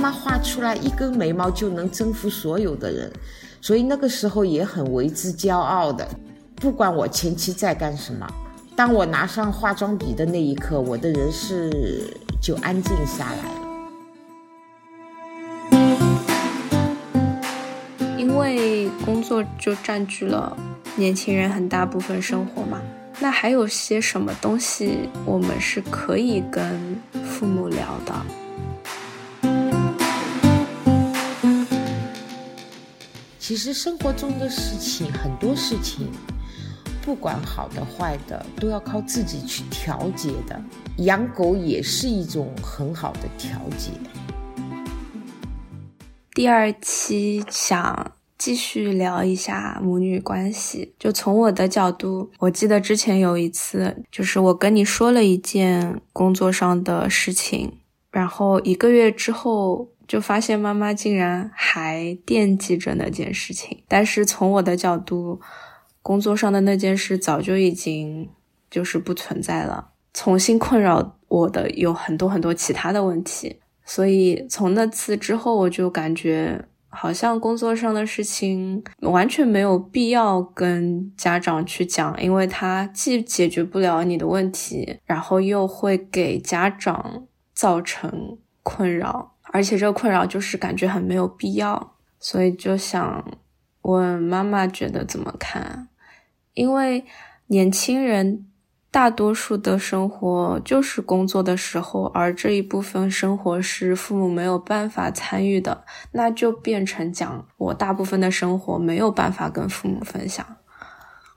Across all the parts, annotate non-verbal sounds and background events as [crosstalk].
妈画出来一根眉毛就能征服所有的人，所以那个时候也很为之骄傲的。不管我前期在干什么，当我拿上化妆笔的那一刻，我的人是就安静下来了。因为工作就占据了年轻人很大部分生活嘛。那还有些什么东西我们是可以跟父母聊的？其实生活中的事情很多事情，不管好的坏的，都要靠自己去调节的。养狗也是一种很好的调节。第二期想。继续聊一下母女关系。就从我的角度，我记得之前有一次，就是我跟你说了一件工作上的事情，然后一个月之后，就发现妈妈竟然还惦记着那件事情。但是从我的角度，工作上的那件事早就已经就是不存在了。重新困扰我的有很多很多其他的问题，所以从那次之后，我就感觉。好像工作上的事情完全没有必要跟家长去讲，因为他既解决不了你的问题，然后又会给家长造成困扰，而且这个困扰就是感觉很没有必要，所以就想问妈妈觉得怎么看？因为年轻人。大多数的生活就是工作的时候，而这一部分生活是父母没有办法参与的，那就变成讲我大部分的生活没有办法跟父母分享。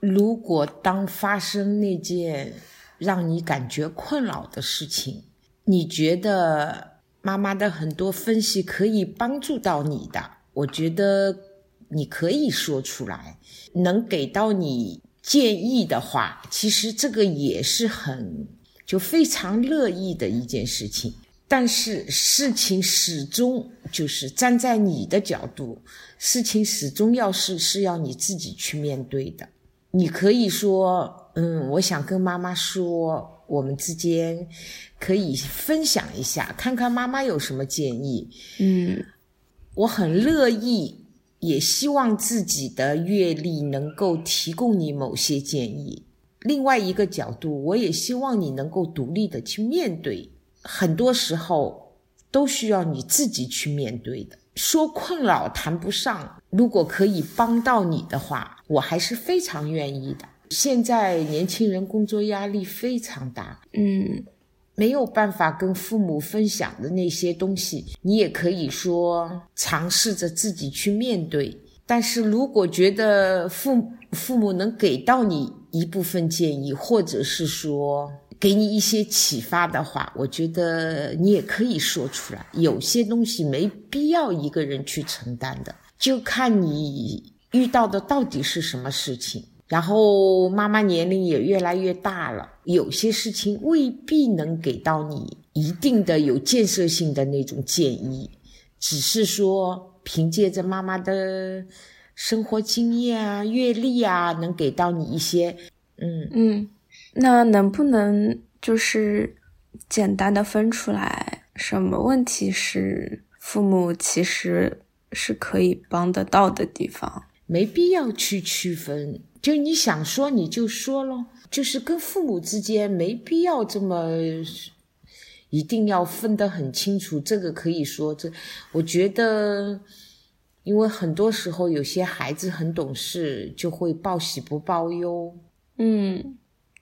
如果当发生那件让你感觉困扰的事情，你觉得妈妈的很多分析可以帮助到你的，我觉得你可以说出来，能给到你。建议的话，其实这个也是很就非常乐意的一件事情。但是事情始终就是站在你的角度，事情始终要是是要你自己去面对的。你可以说，嗯，我想跟妈妈说，我们之间可以分享一下，看看妈妈有什么建议。嗯，我很乐意。也希望自己的阅历能够提供你某些建议。另外一个角度，我也希望你能够独立的去面对。很多时候都需要你自己去面对的。说困扰谈不上，如果可以帮到你的话，我还是非常愿意的。现在年轻人工作压力非常大，嗯。没有办法跟父母分享的那些东西，你也可以说尝试着自己去面对。但是如果觉得父父母能给到你一部分建议，或者是说给你一些启发的话，我觉得你也可以说出来。有些东西没必要一个人去承担的，就看你遇到的到底是什么事情。然后妈妈年龄也越来越大了，有些事情未必能给到你一定的有建设性的那种建议，只是说凭借着妈妈的生活经验啊、阅历啊，能给到你一些，嗯嗯，那能不能就是简单的分出来，什么问题是父母其实是可以帮得到的地方？没必要去区分。就你想说你就说咯，就是跟父母之间没必要这么一定要分得很清楚。这个可以说，这我觉得，因为很多时候有些孩子很懂事，就会报喜不报忧。嗯，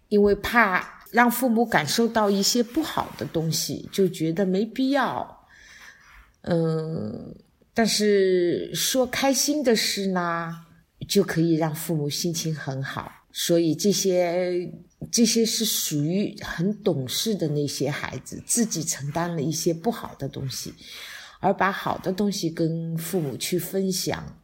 因为怕让父母感受到一些不好的东西，就觉得没必要。嗯，但是说开心的事呢？就可以让父母心情很好，所以这些这些是属于很懂事的那些孩子，自己承担了一些不好的东西，而把好的东西跟父母去分享。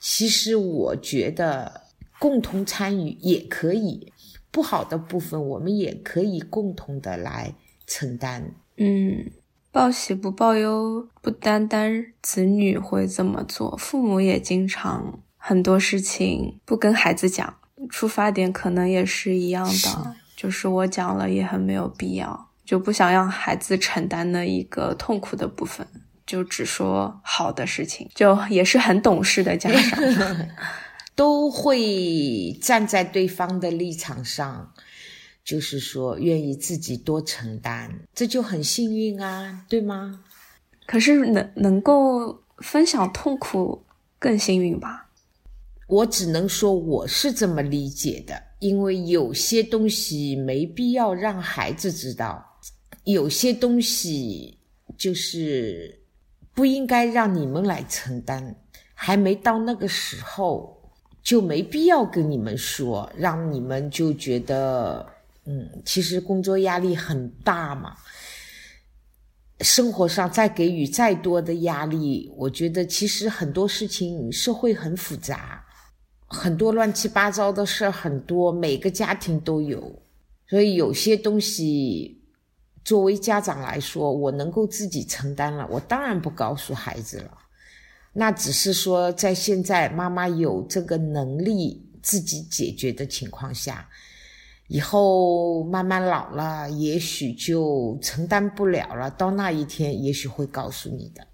其实我觉得共同参与也可以，不好的部分我们也可以共同的来承担。嗯，报喜不报忧，不单单子女会这么做，父母也经常。很多事情不跟孩子讲，出发点可能也是一样的，就是我讲了也很没有必要，就不想让孩子承担那一个痛苦的部分，就只说好的事情，就也是很懂事的家长，[laughs] [laughs] 都会站在对方的立场上，就是说愿意自己多承担，这就很幸运啊，对吗？可是能能够分享痛苦更幸运吧？我只能说我是这么理解的，因为有些东西没必要让孩子知道，有些东西就是不应该让你们来承担，还没到那个时候，就没必要跟你们说，让你们就觉得，嗯，其实工作压力很大嘛。生活上再给予再多的压力，我觉得其实很多事情社会很复杂，很多乱七八糟的事很多，每个家庭都有，所以有些东西作为家长来说，我能够自己承担了，我当然不告诉孩子了。那只是说在现在妈妈有这个能力自己解决的情况下。以后慢慢老了，也许就承担不了了。到那一天，也许会告诉你的。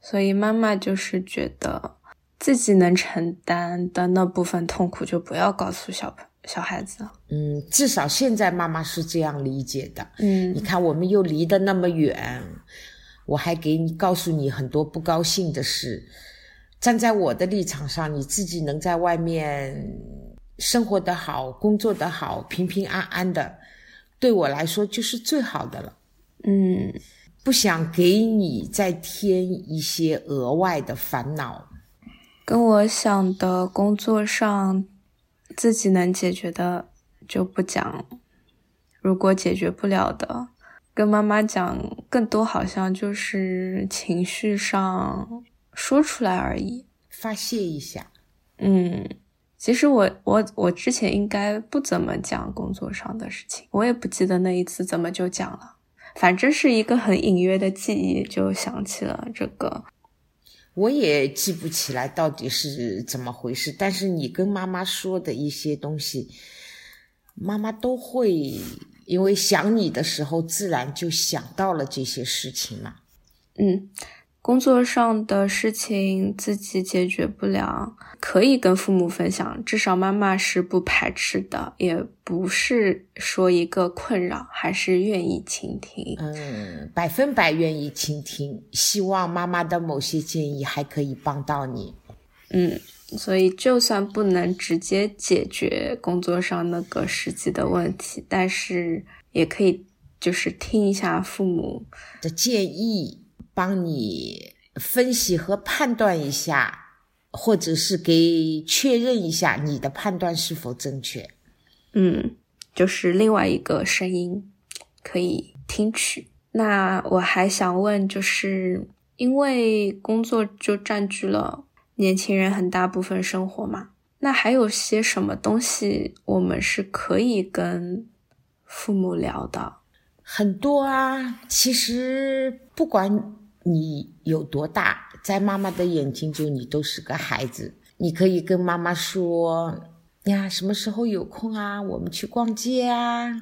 所以妈妈就是觉得自己能承担的那部分痛苦，就不要告诉小朋小孩子。嗯，至少现在妈妈是这样理解的。嗯，你看，我们又离得那么远，我还给你告诉你很多不高兴的事。站在我的立场上，你自己能在外面。生活的好，工作的好，平平安安的，对我来说就是最好的了。嗯，不想给你再添一些额外的烦恼。跟我想的工作上自己能解决的就不讲，如果解决不了的，跟妈妈讲，更多好像就是情绪上说出来而已，发泄一下。嗯。其实我我我之前应该不怎么讲工作上的事情，我也不记得那一次怎么就讲了，反正是一个很隐约的记忆，就想起了这个。我也记不起来到底是怎么回事，但是你跟妈妈说的一些东西，妈妈都会因为想你的时候，自然就想到了这些事情嘛。嗯。工作上的事情自己解决不了，可以跟父母分享，至少妈妈是不排斥的，也不是说一个困扰，还是愿意倾听。嗯，百分百愿意倾听，希望妈妈的某些建议还可以帮到你。嗯，所以就算不能直接解决工作上那个实际的问题，但是也可以就是听一下父母的建议。帮你分析和判断一下，或者是给确认一下你的判断是否正确。嗯，就是另外一个声音可以听取。那我还想问，就是因为工作就占据了年轻人很大部分生活嘛，那还有些什么东西我们是可以跟父母聊的？很多啊，其实不管。你有多大，在妈妈的眼睛中，你都是个孩子。你可以跟妈妈说：“呀，什么时候有空啊？我们去逛街啊，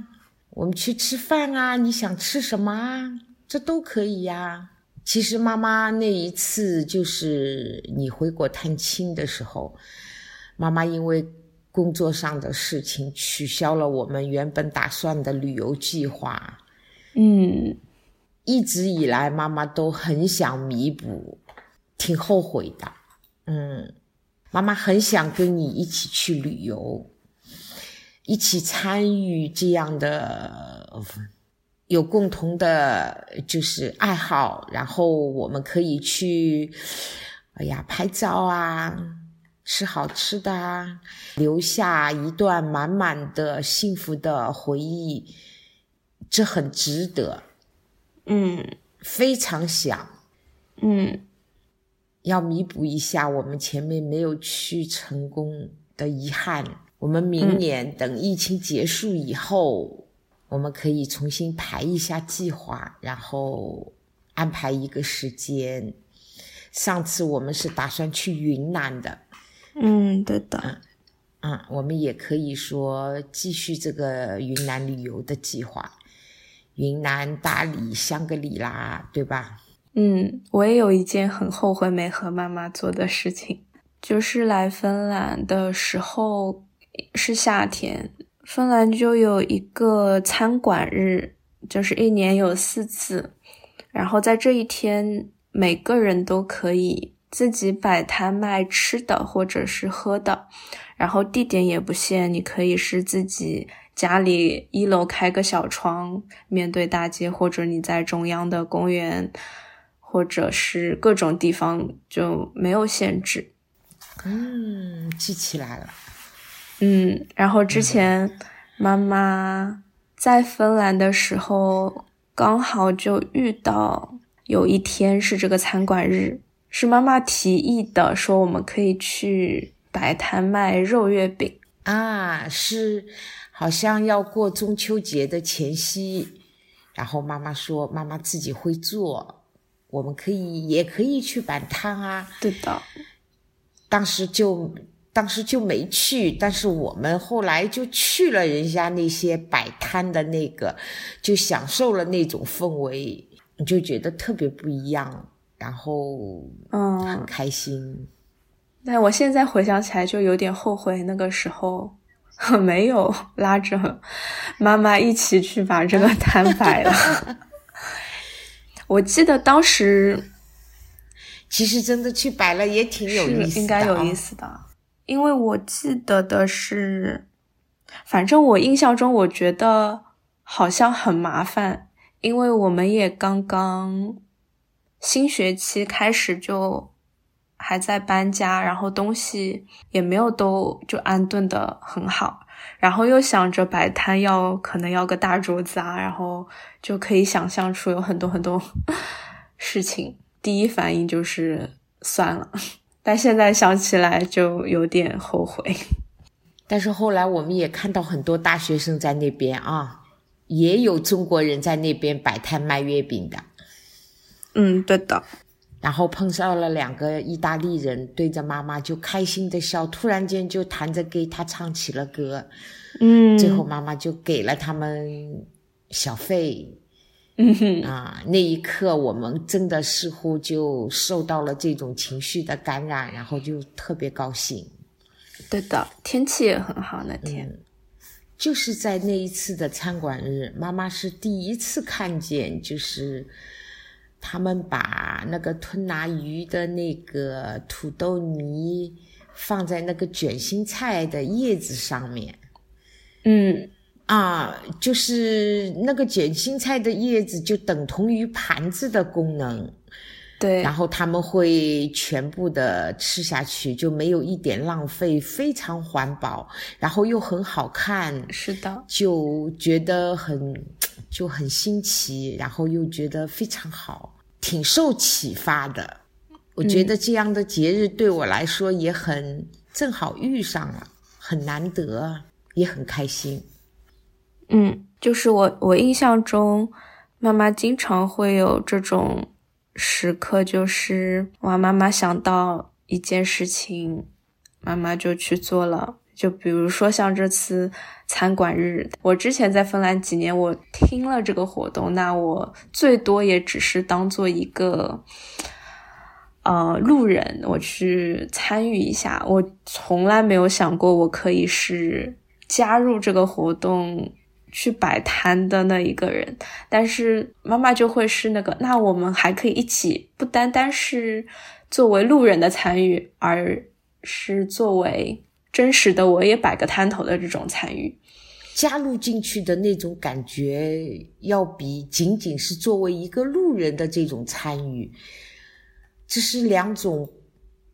我们去吃饭啊？你想吃什么啊？这都可以呀。”其实妈妈那一次就是你回国探亲的时候，妈妈因为工作上的事情取消了我们原本打算的旅游计划。嗯。一直以来，妈妈都很想弥补，挺后悔的。嗯，妈妈很想跟你一起去旅游，一起参与这样的有共同的，就是爱好。然后我们可以去，哎呀，拍照啊，吃好吃的啊，留下一段满满的幸福的回忆，这很值得。嗯，非常想，嗯，要弥补一下我们前面没有去成功的遗憾。我们明年等疫情结束以后，我们可以重新排一下计划，然后安排一个时间。上次我们是打算去云南的，嗯，对的，嗯，我们也可以说继续这个云南旅游的计划。云南、大理、香格里拉，对吧？嗯，我也有一件很后悔没和妈妈做的事情，就是来芬兰的时候是夏天，芬兰就有一个餐馆日，就是一年有四次，然后在这一天，每个人都可以自己摆摊卖吃的或者是喝的，然后地点也不限，你可以是自己。家里一楼开个小窗，面对大街，或者你在中央的公园，或者是各种地方就没有限制。嗯，记起来了。嗯，然后之前妈妈在芬兰的时候，刚好就遇到有一天是这个餐馆日，是妈妈提议的，说我们可以去摆摊卖肉月饼啊，是。好像要过中秋节的前夕，然后妈妈说：“妈妈自己会做，我们可以也可以去摆摊啊。”对的，当时就当时就没去，但是我们后来就去了人家那些摆摊的那个，就享受了那种氛围，就觉得特别不一样，然后嗯很开心。但我现在回想起来，就有点后悔那个时候。没有拉着妈妈一起去把这个摊摆了。[laughs] 我记得当时，其实真的去摆了也挺有意思，应该有意思的。因为我记得的是，反正我印象中，我觉得好像很麻烦，因为我们也刚刚新学期开始就。还在搬家，然后东西也没有都就安顿的很好，然后又想着摆摊要可能要个大桌子啊，然后就可以想象出有很多很多 [laughs] 事情。第一反应就是算了，但现在想起来就有点后悔。[laughs] 但是后来我们也看到很多大学生在那边啊，也有中国人在那边摆摊卖月饼的。嗯，对的。然后碰上了两个意大利人，对着妈妈就开心的笑，突然间就弹着给他唱起了歌，嗯，最后妈妈就给了他们小费，嗯哼，啊，那一刻我们真的似乎就受到了这种情绪的感染，然后就特别高兴。对的，天气也很好那天，就是在那一次的餐馆日，妈妈是第一次看见，就是。他们把那个吞拿鱼的那个土豆泥放在那个卷心菜的叶子上面，嗯，啊，就是那个卷心菜的叶子就等同于盘子的功能，对，然后他们会全部的吃下去，就没有一点浪费，非常环保，然后又很好看，是的，就觉得很。[tsk] 就很新奇，然后又觉得非常好，挺受启发的。我觉得这样的节日对我来说也很正好遇上了，很难得，也很开心。嗯，就是我我印象中，妈妈经常会有这种时刻，就是哇，妈妈想到一件事情，妈妈就去做了。就比如说像这次餐馆日，我之前在芬兰几年，我听了这个活动，那我最多也只是当做一个呃路人，我去参与一下。我从来没有想过我可以是加入这个活动去摆摊的那一个人。但是妈妈就会是那个，那我们还可以一起，不单单是作为路人的参与，而是作为。真实的，我也摆个摊头的这种参与，加入进去的那种感觉，要比仅仅是作为一个路人的这种参与，这是两种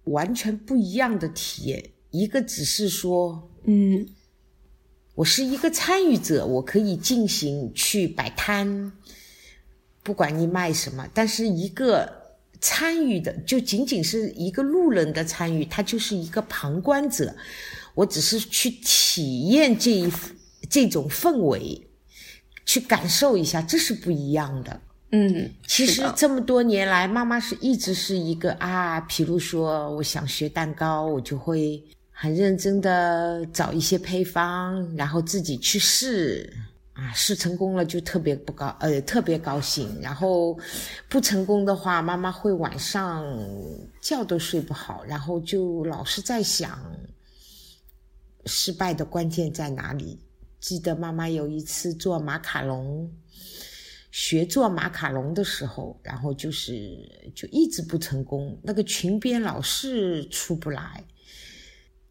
完全不一样的体验。一个只是说，嗯，我是一个参与者，我可以进行去摆摊，不管你卖什么，但是一个。参与的就仅仅是一个路人的参与，他就是一个旁观者。我只是去体验这一这种氛围，去感受一下，这是不一样的。嗯，其实这么多年来，妈妈是一直是一个啊，比如说我想学蛋糕，我就会很认真的找一些配方，然后自己去试啊，试成功了就特别不高，呃，特别高兴。然后不成功的话，妈妈会晚上觉都睡不好，然后就老是在想失败的关键在哪里。记得妈妈有一次做马卡龙，学做马卡龙的时候，然后就是就一直不成功，那个裙边老是出不来，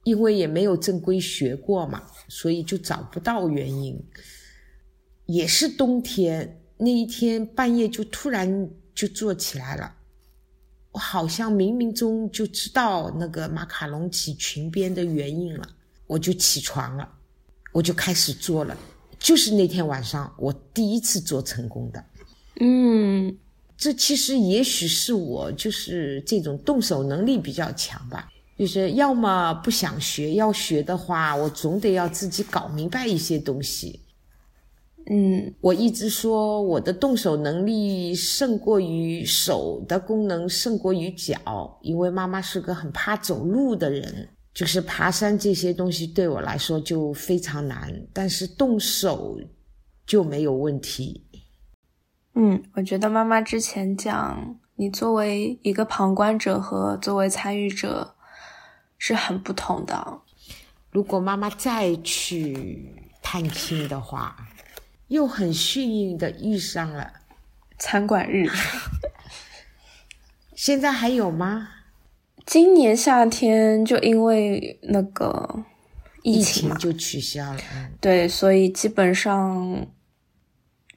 因为也没有正规学过嘛，所以就找不到原因。也是冬天那一天半夜就突然就做起来了，我好像冥冥中就知道那个马卡龙起裙边的原因了，我就起床了，我就开始做了，就是那天晚上我第一次做成功的。嗯，这其实也许是我就是这种动手能力比较强吧，就是要么不想学，要学的话我总得要自己搞明白一些东西。嗯，我一直说我的动手能力胜过于手的功能胜过于脚，因为妈妈是个很怕走路的人，就是爬山这些东西对我来说就非常难，但是动手就没有问题。嗯，我觉得妈妈之前讲你作为一个旁观者和作为参与者是很不同的。如果妈妈再去探亲的话。又很幸运的遇上了餐馆日，[laughs] 现在还有吗？今年夏天就因为那个疫情就取消了，对，所以基本上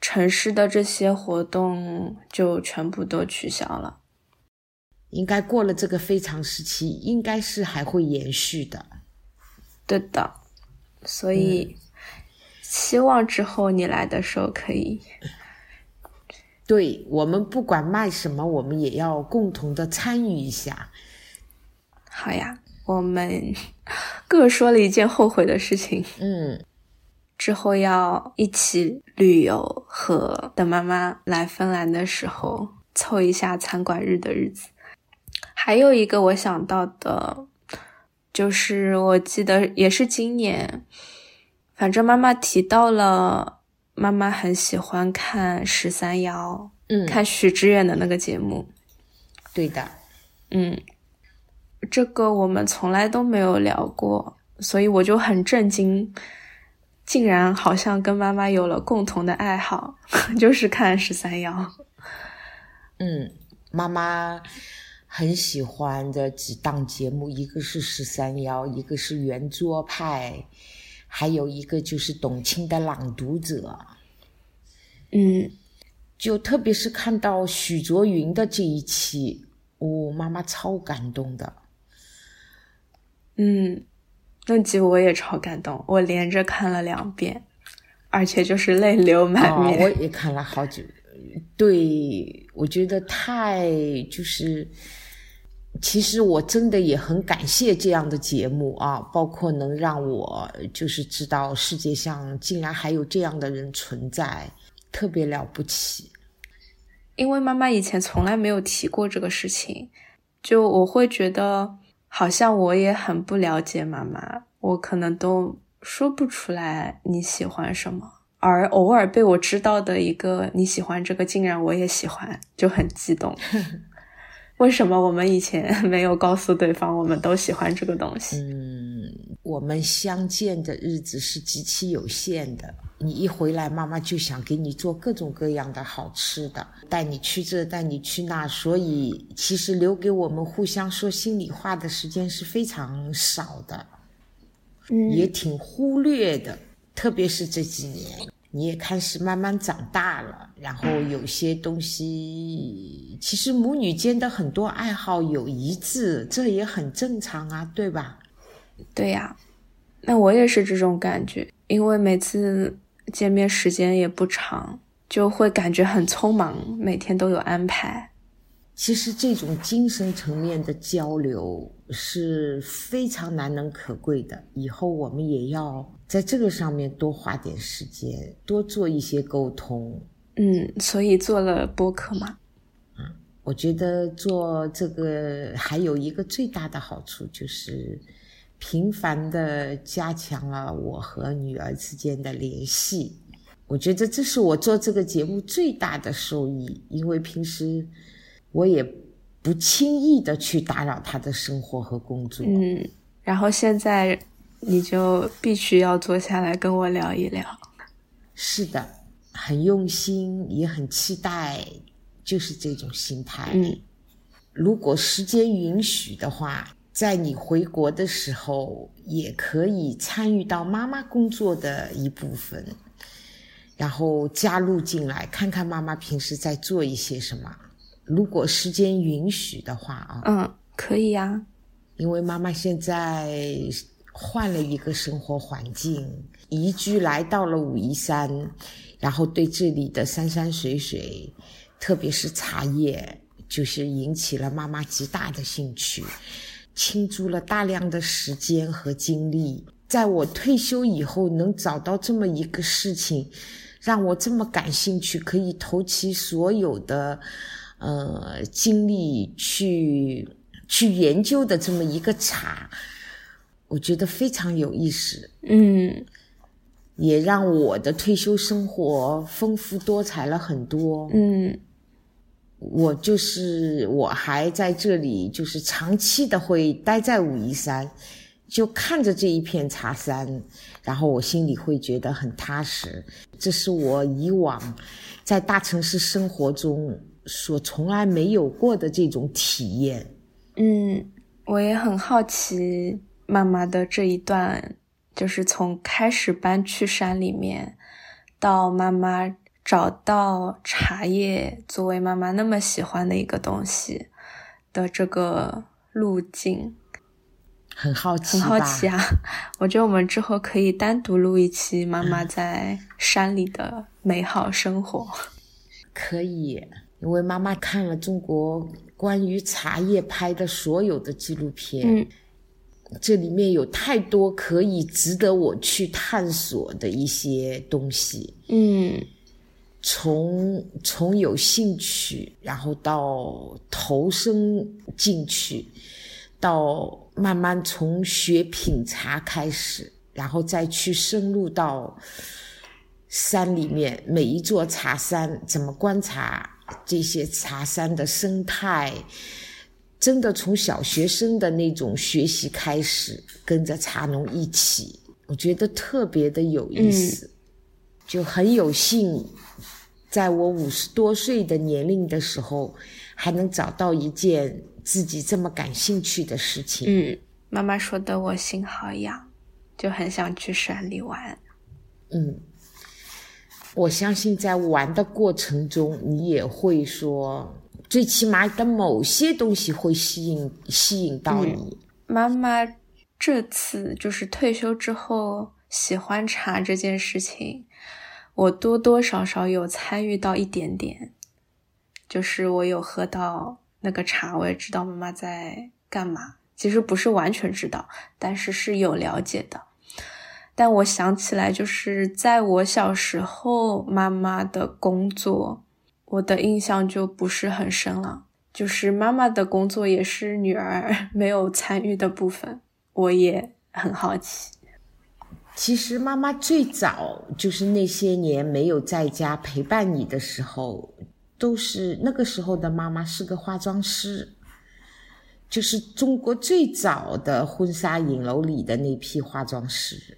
城市的这些活动就全部都取消了。应该过了这个非常时期，应该是还会延续的。对的，所以。希望之后你来的时候可以。对我们不管卖什么，我们也要共同的参与一下。好呀，我们各说了一件后悔的事情。嗯，之后要一起旅游和等妈妈来芬兰的时候凑一下餐馆日的日子。还有一个我想到的，就是我记得也是今年。反正妈妈提到了，妈妈很喜欢看十三幺，嗯，看许知远的那个节目。对的，嗯，这个我们从来都没有聊过，所以我就很震惊，竟然好像跟妈妈有了共同的爱好，[laughs] 就是看十三幺。嗯，妈妈很喜欢的几档节目，一个是十三幺，一个是圆桌派。还有一个就是董卿的朗读者，嗯，就特别是看到许卓云的这一期，我妈妈超感动的。嗯，那集我也超感动，我连着看了两遍，而且就是泪流满面。我也看了好久，对我觉得太就是。其实我真的也很感谢这样的节目啊，包括能让我就是知道世界上竟然还有这样的人存在，特别了不起。因为妈妈以前从来没有提过这个事情，就我会觉得好像我也很不了解妈妈，我可能都说不出来你喜欢什么，而偶尔被我知道的一个你喜欢这个，竟然我也喜欢，就很激动。[laughs] 为什么我们以前没有告诉对方，我们都喜欢这个东西？嗯，我们相见的日子是极其有限的。你一回来，妈妈就想给你做各种各样的好吃的，带你去这，带你去那。所以，其实留给我们互相说心里话的时间是非常少的，也挺忽略的。特别是这几年。你也开始慢慢长大了，然后有些东西，其实母女间的很多爱好有一致，这也很正常啊，对吧？对呀，那我也是这种感觉，因为每次见面时间也不长，就会感觉很匆忙，每天都有安排。其实这种精神层面的交流是非常难能可贵的，以后我们也要。在这个上面多花点时间，多做一些沟通。嗯，所以做了播客嘛。嗯，我觉得做这个还有一个最大的好处，就是频繁的加强了我和女儿之间的联系。我觉得这是我做这个节目最大的收益，因为平时我也不轻易的去打扰他的生活和工作。嗯，然后现在你就必须要坐下来跟我聊一聊。是的，很用心，也很期待，就是这种心态。嗯，如果时间允许的话，在你回国的时候，也可以参与到妈妈工作的一部分。然后加入进来，看看妈妈平时在做一些什么。如果时间允许的话啊，嗯，可以呀。因为妈妈现在换了一个生活环境，移居来到了武夷山，然后对这里的山山水水，特别是茶叶，就是引起了妈妈极大的兴趣，倾注了大量的时间和精力。在我退休以后，能找到这么一个事情。让我这么感兴趣，可以投其所有的，呃，精力去去研究的这么一个茶，我觉得非常有意思。嗯，也让我的退休生活丰富多彩了很多。嗯，我就是我还在这里，就是长期的会待在武夷山。就看着这一片茶山，然后我心里会觉得很踏实。这是我以往在大城市生活中所从来没有过的这种体验。嗯，我也很好奇妈妈的这一段，就是从开始搬去山里面，到妈妈找到茶叶作为妈妈那么喜欢的一个东西的这个路径。很好奇，很好奇啊！我觉得我们之后可以单独录一期妈妈在山里的美好生活。可以，因为妈妈看了中国关于茶叶拍的所有的纪录片，嗯，这里面有太多可以值得我去探索的一些东西。嗯，从从有兴趣，然后到投身进去。到慢慢从学品茶开始，然后再去深入到山里面每一座茶山，怎么观察这些茶山的生态，真的从小学生的那种学习开始，跟着茶农一起，我觉得特别的有意思，就很有幸，在我五十多岁的年龄的时候，还能找到一件。自己这么感兴趣的事情，嗯，妈妈说的我心好痒，就很想去山里玩。嗯，我相信在玩的过程中，你也会说，最起码的某些东西会吸引吸引到你。妈妈这次就是退休之后喜欢茶这件事情，我多多少少有参与到一点点，就是我有喝到。那个茶我也知道妈妈在干嘛，其实不是完全知道，但是是有了解的。但我想起来，就是在我小时候妈妈的工作，我的印象就不是很深了。就是妈妈的工作也是女儿 [laughs] 没有参与的部分，我也很好奇。其实妈妈最早就是那些年没有在家陪伴你的时候。都是那个时候的妈妈是个化妆师，就是中国最早的婚纱影楼里的那批化妆师。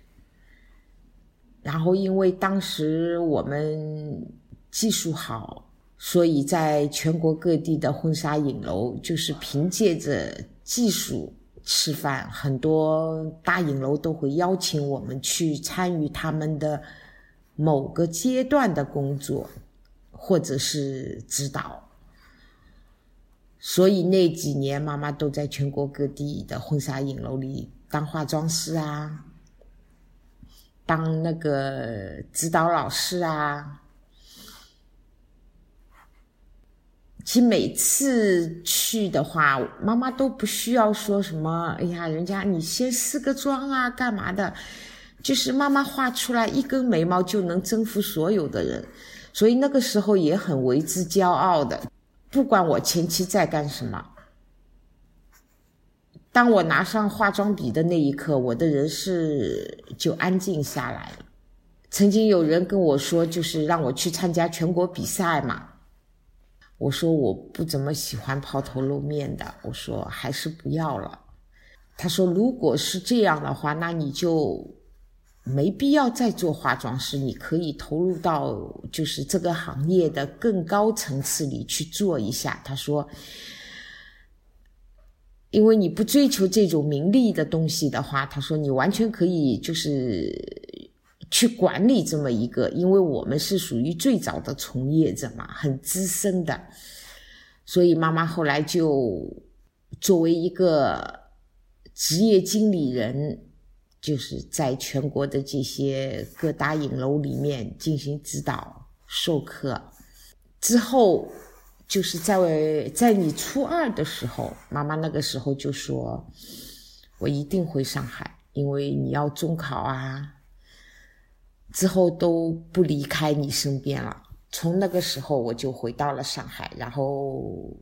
然后因为当时我们技术好，所以在全国各地的婚纱影楼就是凭借着技术吃饭，很多大影楼都会邀请我们去参与他们的某个阶段的工作。或者是指导，所以那几年妈妈都在全国各地的婚纱影楼里当化妆师啊，当那个指导老师啊。其实每次去的话，妈妈都不需要说什么，哎呀，人家你先试个妆啊，干嘛的？就是妈妈画出来一根眉毛就能征服所有的人。所以那个时候也很为之骄傲的，不管我前期在干什么，当我拿上化妆笔的那一刻，我的人是就安静下来了，曾经有人跟我说，就是让我去参加全国比赛嘛。我说我不怎么喜欢抛头露面的，我说还是不要了。他说如果是这样的话，那你就没必要再做化妆师，你可以投入到就是这个行业的更高层次里去做一下。他说，因为你不追求这种名利的东西的话，他说你完全可以就是去管理这么一个，因为我们是属于最早的从业者嘛，很资深的，所以妈妈后来就作为一个。职业经理人就是在全国的这些各大影楼里面进行指导授课，之后就是在在你初二的时候，妈妈那个时候就说：“我一定回上海，因为你要中考啊，之后都不离开你身边了。”从那个时候我就回到了上海，然后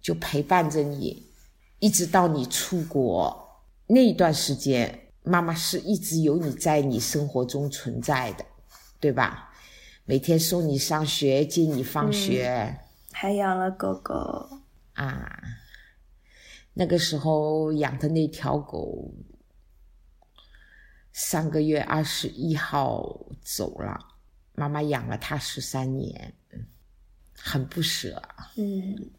就陪伴着你，一直到你出国。那一段时间，妈妈是一直有你在你生活中存在的，对吧？每天送你上学，接你放学，还养了狗狗啊。那个时候养的那条狗，上个月二十一号走了，妈妈养了它十三年，很不舍。嗯，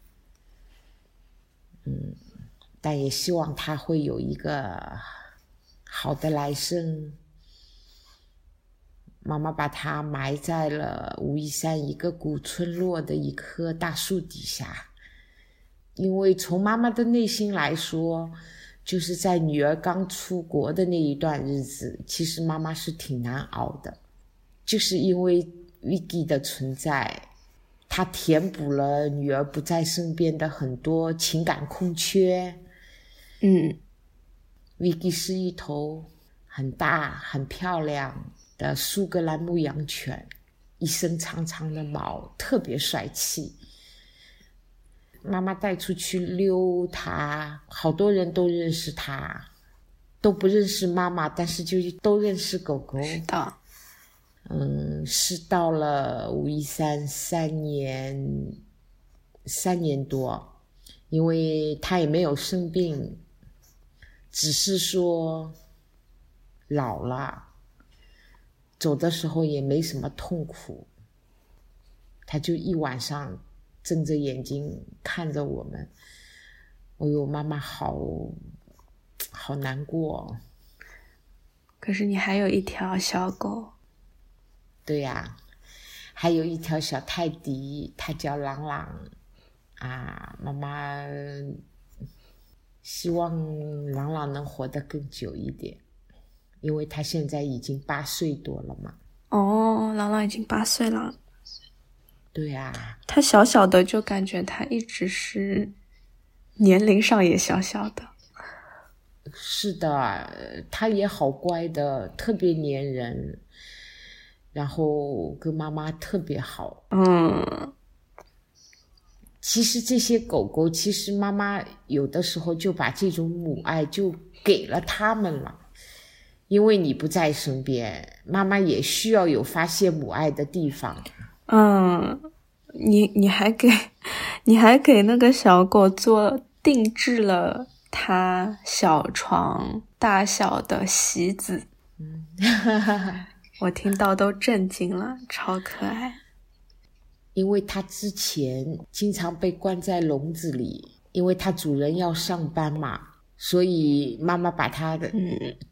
嗯。但也希望他会有一个好的来生。妈妈把它埋在了武夷山一个古村落的一棵大树底下，因为从妈妈的内心来说，就是在女儿刚出国的那一段日子，其实妈妈是挺难熬的，就是因为 Vicky 的存在，她填补了女儿不在身边的很多情感空缺。嗯，Vicky 是一头很大、很漂亮的苏格兰牧羊犬，一身长长的毛，特别帅气。妈妈带出去溜它，好多人都认识它，都不认识妈妈，但是就都认识狗狗。的，嗯，是到了武夷山三年，三年多，因为它也没有生病。只是说老了，走的时候也没什么痛苦，他就一晚上睁着眼睛看着我们。哎呦，妈妈好好难过。可是你还有一条小狗。对呀，还有一条小泰迪，它叫朗朗。啊，妈妈。希望朗朗能活得更久一点，因为他现在已经八岁多了嘛。哦，朗朗已经八岁了。对呀。他小小的，就感觉他一直是年龄上也小小的。是的，他也好乖的，特别粘人，然后跟妈妈特别好。嗯。其实这些狗狗，其实妈妈有的时候就把这种母爱就给了他们了，因为你不在身边，妈妈也需要有发泄母爱的地方。嗯，你你还给，你还给那个小狗做定制了它小床大小的席子。嗯，[laughs] 我听到都震惊了，超可爱。因为它之前经常被关在笼子里，因为它主人要上班嘛，所以妈妈把它的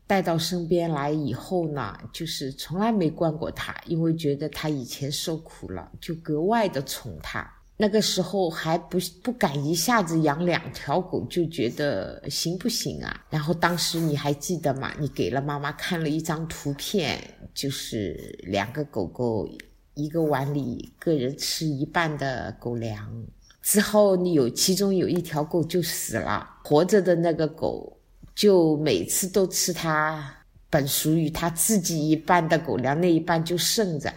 带到身边来以后呢，就是从来没惯过它，因为觉得它以前受苦了，就格外的宠它。那个时候还不不敢一下子养两条狗，就觉得行不行啊？然后当时你还记得吗？你给了妈妈看了一张图片，就是两个狗狗。一个碗里个人吃一半的狗粮之后，你有其中有一条狗就死了，活着的那个狗就每次都吃它本属于它自己一半的狗粮，那一半就剩着。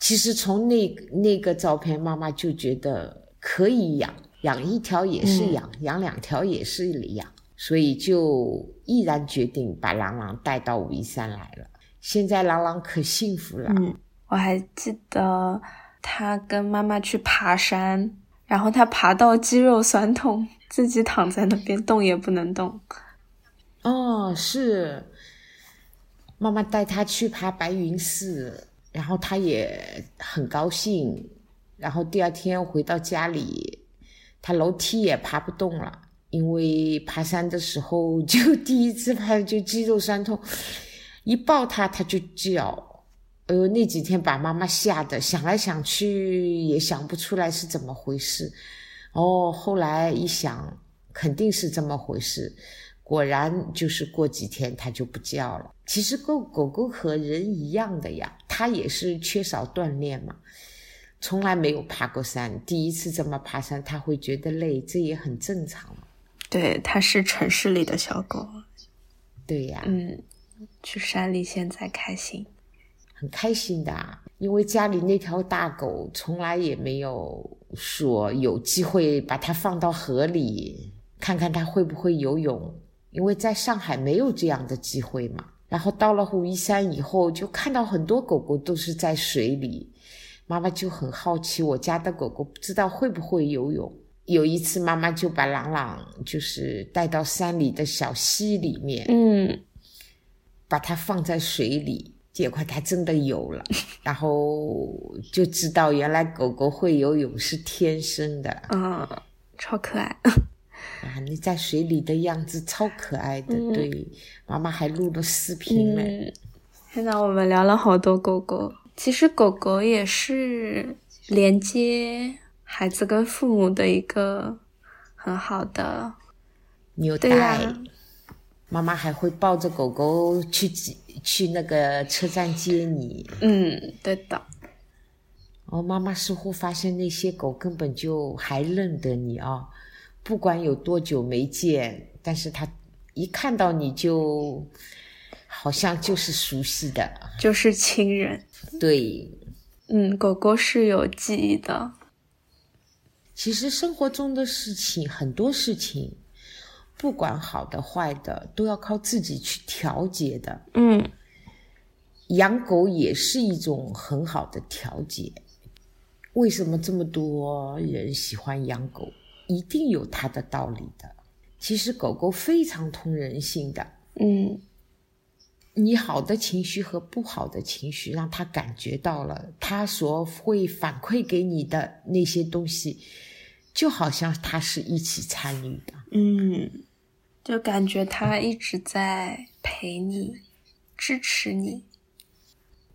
其实从那那个照片，妈妈就觉得可以养，养一条也是养，养两条也是养，所以就毅然决定把朗朗带到武夷山来了。现在朗朗可幸福了。嗯，我还记得他跟妈妈去爬山，然后他爬到肌肉酸痛，自己躺在那边动也不能动。哦，是妈妈带他去爬白云寺，然后他也很高兴。然后第二天回到家里，他楼梯也爬不动了，因为爬山的时候就 [laughs] 第一次爬就肌肉酸痛，一抱他他就叫。哎呦，那几天把妈妈吓得想来想去也想不出来是怎么回事。哦，后来一想，肯定是这么回事。果然就是过几天它就不叫了。其实狗狗狗和人一样的呀，它也是缺少锻炼嘛，从来没有爬过山，第一次这么爬山，它会觉得累，这也很正常。对，它是城市里的小狗。对呀，嗯，去山里现在开心，很开心的，因为家里那条大狗从来也没有说有机会把它放到河里，看看它会不会游泳。因为在上海没有这样的机会嘛，然后到了武夷山以后，就看到很多狗狗都是在水里，妈妈就很好奇，我家的狗狗不知道会不会游泳。有一次，妈妈就把朗朗就是带到山里的小溪里面，嗯，把它放在水里，结果它真的有了，[laughs] 然后就知道原来狗狗会游泳是天生的，啊，超可爱。[laughs] 啊，你在水里的样子超可爱的，对，妈妈还录了视频呢。现在我们聊了好多狗狗，其实狗狗也是连接孩子跟父母的一个很好的纽带。妈妈还会抱着狗狗去去那个车站接你。嗯，对的。哦，妈妈似乎发现那些狗根本就还认得你啊。不管有多久没见，但是它一看到你就好像就是熟悉的，就是亲人。对，嗯，狗狗是有记忆的。其实生活中的事情很多事情，不管好的坏的，都要靠自己去调节的。嗯，养狗也是一种很好的调节。为什么这么多人喜欢养狗？一定有它的道理的。其实狗狗非常通人性的，嗯，你好的情绪和不好的情绪，让它感觉到了，它所会反馈给你的那些东西，就好像它是一起参与的，嗯，就感觉它一直在陪你，支持你。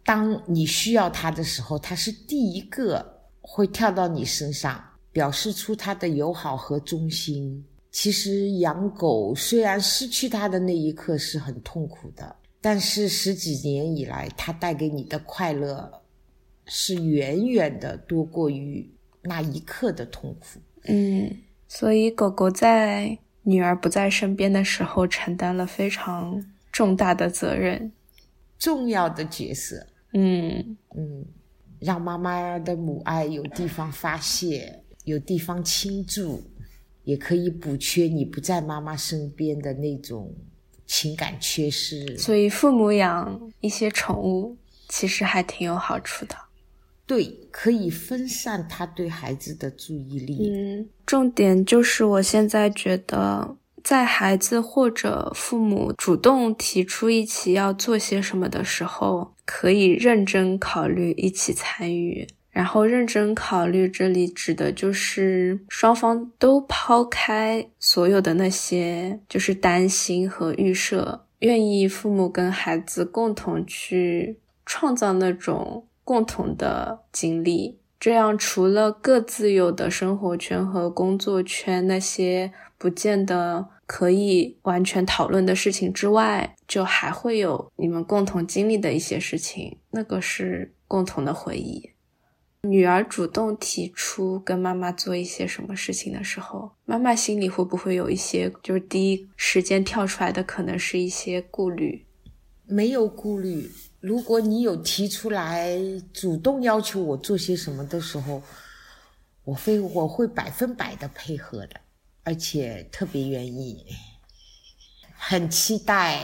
当你需要它的时候，它是第一个会跳到你身上。表示出他的友好和忠心。其实养狗虽然失去它的那一刻是很痛苦的，但是十几年以来，它带给你的快乐是远远的多过于那一刻的痛苦。嗯，所以狗狗在女儿不在身边的时候，承担了非常重大的责任，重要的角色。嗯嗯，让妈妈的母爱有地方发泄。有地方倾注，也可以补缺你不在妈妈身边的那种情感缺失。所以，父母养一些宠物其实还挺有好处的。对，可以分散他对孩子的注意力。嗯，重点就是我现在觉得，在孩子或者父母主动提出一起要做些什么的时候，可以认真考虑一起参与。然后认真考虑，这里指的就是双方都抛开所有的那些，就是担心和预设，愿意父母跟孩子共同去创造那种共同的经历。这样除了各自有的生活圈和工作圈那些不见得可以完全讨论的事情之外，就还会有你们共同经历的一些事情，那个是共同的回忆。女儿主动提出跟妈妈做一些什么事情的时候，妈妈心里会不会有一些，就是第一时间跳出来的可能是一些顾虑？没有顾虑。如果你有提出来主动要求我做些什么的时候，我非我会百分百的配合的，而且特别愿意，很期待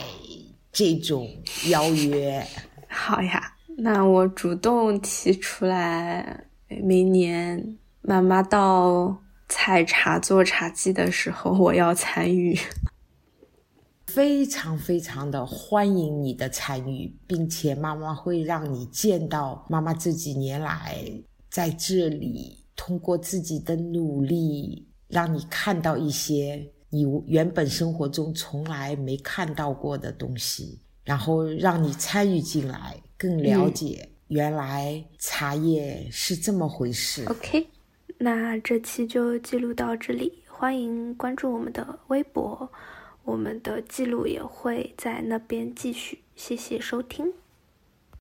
这种邀约。好呀，那我主动提出来，明年妈妈到采茶做茶季的时候，我要参与。非常非常的欢迎你的参与，并且妈妈会让你见到妈妈这几年来在这里通过自己的努力，让你看到一些你原本生活中从来没看到过的东西，然后让你参与进来，更了解原来茶叶是这么回事。OK，那这期就记录到这里，欢迎关注我们的微博。我们的记录也会在那边继续，谢谢收听。